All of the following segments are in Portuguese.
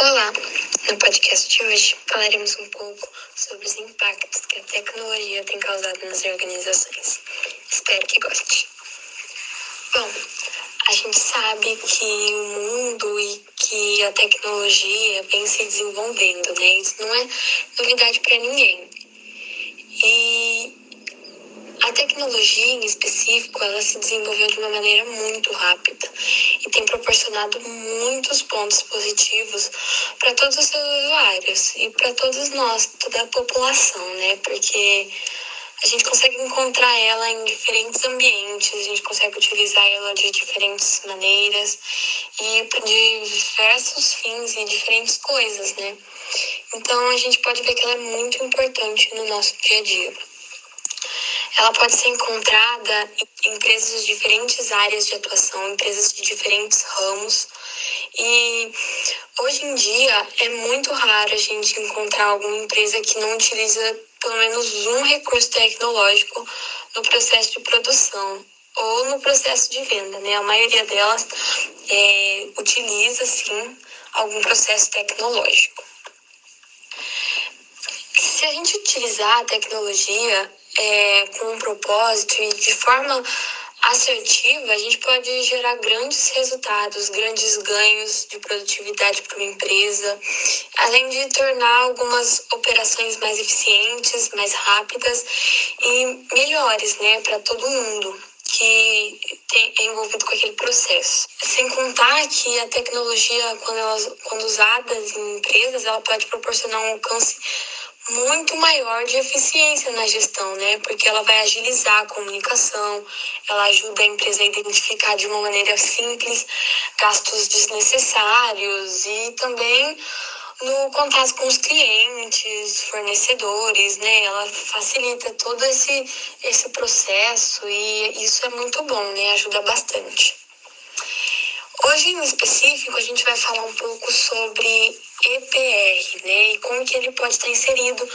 Olá! No podcast de hoje falaremos um pouco sobre os impactos que a tecnologia tem causado nas organizações. Espero que goste. Bom, a gente sabe que o mundo e que a tecnologia vem se desenvolvendo, né? Isso não é novidade para ninguém. E a tecnologia em específico, ela se desenvolveu de uma maneira muito rápida e tem proporcionado muitos pontos positivos para todos os seus usuários e para todos nós, toda a população, né? Porque a gente consegue encontrar ela em diferentes ambientes, a gente consegue utilizar ela de diferentes maneiras e para diversos fins e diferentes coisas, né? Então a gente pode ver que ela é muito importante no nosso dia a dia. Ela pode ser encontrada em empresas de diferentes áreas de atuação, empresas de diferentes ramos. E hoje em dia é muito raro a gente encontrar alguma empresa que não utiliza pelo menos um recurso tecnológico no processo de produção ou no processo de venda, né? A maioria delas é, utiliza, sim, algum processo tecnológico. Se a gente utilizar a tecnologia é, com um propósito e de forma assertiva, a gente pode gerar grandes resultados, grandes ganhos de produtividade para uma empresa, além de tornar algumas operações mais eficientes, mais rápidas e melhores, né, para todo mundo que é envolvido com aquele processo. Sem contar que a tecnologia, quando, ela, quando usada em empresas, ela pode proporcionar um alcance muito maior de eficiência na gestão, né? Porque ela vai agilizar a comunicação, ela ajuda a empresa a identificar de uma maneira simples gastos desnecessários e também no contato com os clientes, fornecedores, né? Ela facilita todo esse, esse processo e isso é muito bom, né? Ajuda bastante. Hoje, em específico, a gente vai falar um pouco sobre EPR, né? E como que ele pode estar inserido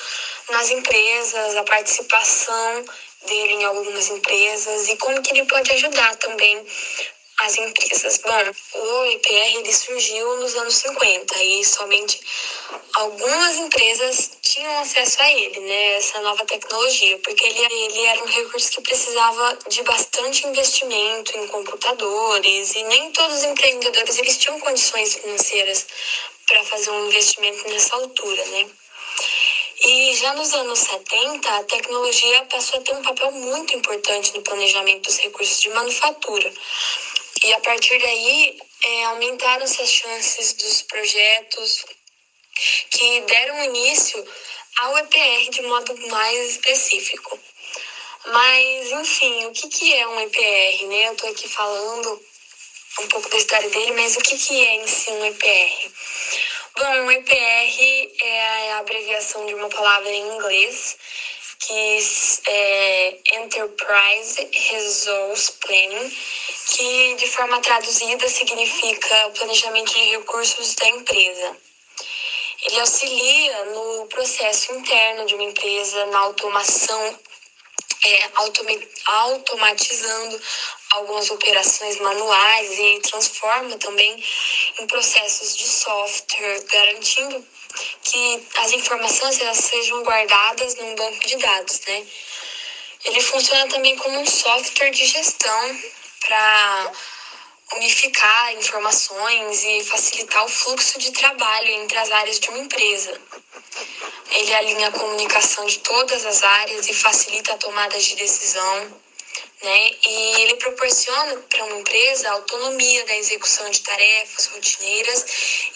nas empresas, a participação dele em algumas empresas e como que ele pode ajudar também as empresas. Bom, o EPR ele surgiu nos anos 50 e somente algumas empresas tinham acesso a ele, né, essa nova tecnologia, porque ele, ele era um recurso que precisava de bastante investimento em computadores e nem todos os empreendedores eles tinham condições financeiras para fazer um investimento nessa altura, né? E já nos anos 70, a tecnologia passou a ter um papel muito importante no planejamento dos recursos de manufatura. E a partir daí, é, aumentaram-se as chances dos projetos que deram início ao EPR de modo mais específico. Mas, enfim, o que, que é um EPR? Né? Eu estou aqui falando um pouco da história dele, mas o que, que é em si um EPR? Bom, um EPR é a abreviação de uma palavra em inglês que é Enterprise Resource Planning, que de forma traduzida significa o planejamento de recursos da empresa. Ele auxilia no processo interno de uma empresa, na automação, é, automatizando algumas operações manuais e transforma também em processos de software, garantindo que as informações sejam guardadas num banco de dados, né? Ele funciona também como um software de gestão para unificar informações e facilitar o fluxo de trabalho entre as áreas de uma empresa. Ele alinha a comunicação de todas as áreas e facilita a tomada de decisão né? E ele proporciona para uma empresa autonomia da execução de tarefas rotineiras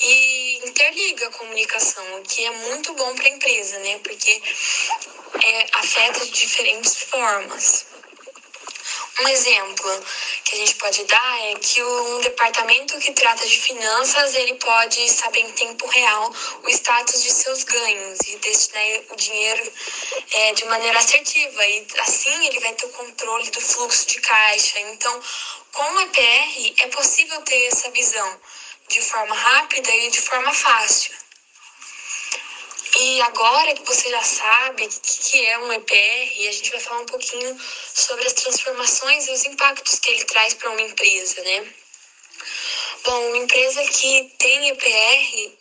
e interliga a comunicação, o que é muito bom para a empresa, né? Porque é, afeta de diferentes formas. Um exemplo que a gente pode dar é que um departamento que trata de finanças ele pode saber em tempo real o status de seus ganhos e destinar o dinheiro é, de maneira assertiva e assim ele vai ter o controle do fluxo de caixa. Então, com o EPR é possível ter essa visão de forma rápida e de forma fácil. E agora que você já sabe o que, é um EPR, a gente vai falar um pouquinho sobre as transformações e os impactos que ele traz para uma empresa, né? Bom, uma empresa que tem EPR,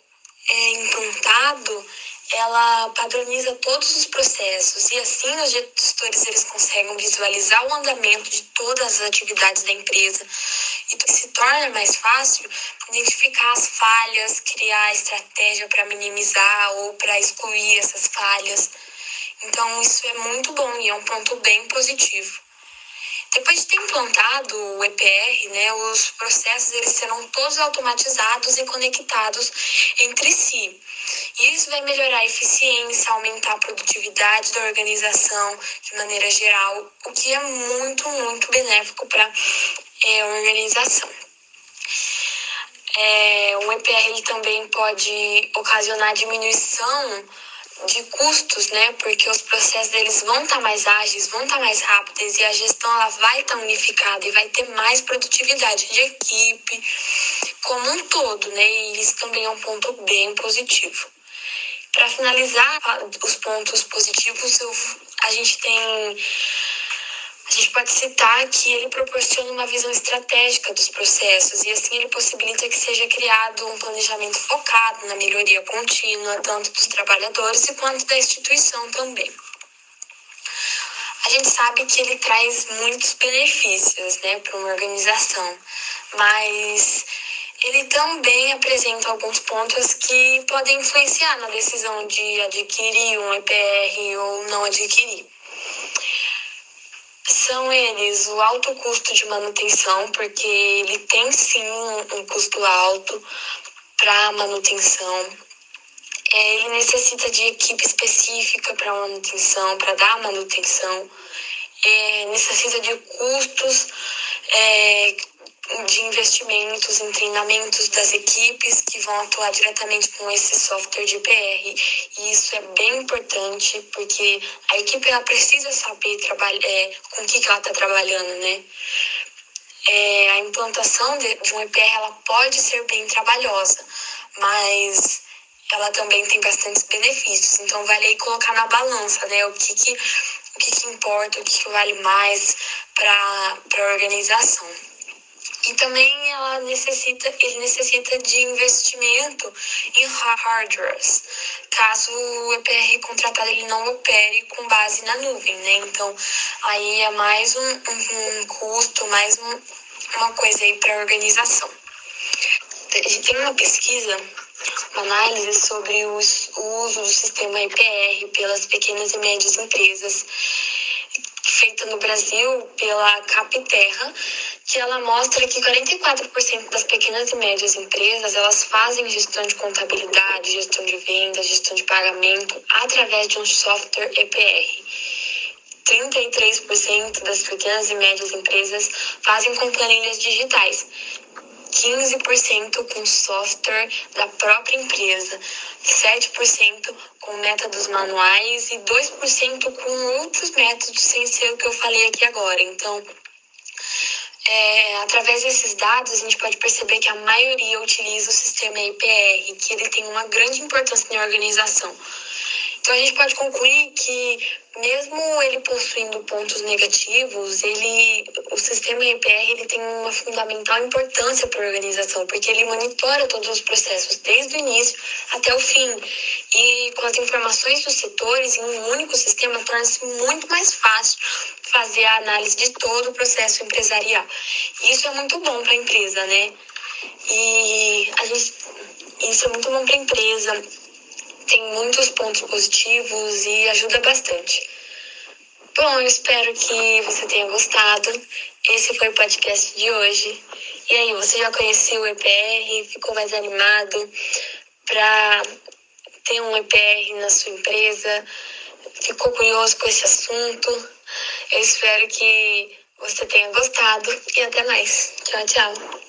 é implantado, ela padroniza todos os processos e assim os gestores eles conseguem visualizar o andamento de todas as atividades da empresa e se torna mais fácil identificar as falhas, criar estratégia para minimizar ou para excluir essas falhas. Então isso é muito bom e é um ponto bem positivo. Depois de ter implantado o EPR, né, os processos eles serão todos automatizados e conectados entre si. E isso vai melhorar a eficiência, aumentar a produtividade da organização de maneira geral, o que é muito, muito benéfico para é, organização. É, o EPR também pode ocasionar diminuição de custos, né? Porque os processos deles vão estar tá mais ágeis, vão estar tá mais rápidos e a gestão ela vai estar tá unificada e vai ter mais produtividade de equipe como um todo, né? E isso também é um ponto bem positivo. Para finalizar os pontos positivos, eu, a gente tem gente pode citar que ele proporciona uma visão estratégica dos processos e assim ele possibilita que seja criado um planejamento focado na melhoria contínua, tanto dos trabalhadores quanto da instituição também. A gente sabe que ele traz muitos benefícios né, para uma organização, mas ele também apresenta alguns pontos que podem influenciar na decisão de adquirir um EPR ou não adquirir são eles o alto custo de manutenção, porque ele tem sim um custo alto para manutenção. É, ele necessita de equipe específica para manutenção, para dar manutenção. É, necessita de custos é, de investimentos em treinamentos das equipes que vão atuar diretamente com esse software de PR. E isso é bem importante porque a equipe ela precisa saber trabalhar, é, com o que, que ela está trabalhando, né? É, a implantação de, de um EPR ela pode ser bem trabalhosa, mas ela também tem bastantes benefícios. Então vale aí colocar na balança, né? O que, que, o que, que importa, o que, que vale mais para a organização. E também ela necessita, ele necessita de investimento em hardwares, caso o EPR contratado ele não opere com base na nuvem, né? Então, aí é mais um, um, um custo, mais um, uma coisa aí para a organização. Tem uma pesquisa, uma análise sobre o uso do sistema EPR pelas pequenas e médias empresas feita no Brasil pela Capterra, que ela mostra que 44% das pequenas e médias empresas elas fazem gestão de contabilidade, gestão de vendas, gestão de pagamento através de um software EPR. 33% das pequenas e médias empresas fazem com planilhas digitais, 15% com software da própria empresa, 7% com métodos manuais e 2% com outros métodos sem ser o que eu falei aqui agora. Então, é, através desses dados, a gente pode perceber que a maioria utiliza o sistema IPR, que ele tem uma grande importância na organização. Então, a gente pode concluir que mesmo ele possuindo pontos negativos, ele, o sistema EPR ele tem uma fundamental importância para a organização, porque ele monitora todos os processos desde o início até o fim. E com as informações dos setores em um único sistema, torna-se muito mais fácil fazer a análise de todo o processo empresarial. Isso é muito bom para a empresa, né? E a gente, isso é muito bom para a empresa tem muitos pontos positivos e ajuda bastante. Bom, eu espero que você tenha gostado. Esse foi o podcast de hoje. E aí, você já conheceu o EPR? Ficou mais animado para ter um EPR na sua empresa? Ficou curioso com esse assunto? Eu espero que você tenha gostado e até mais. Tchau, tchau.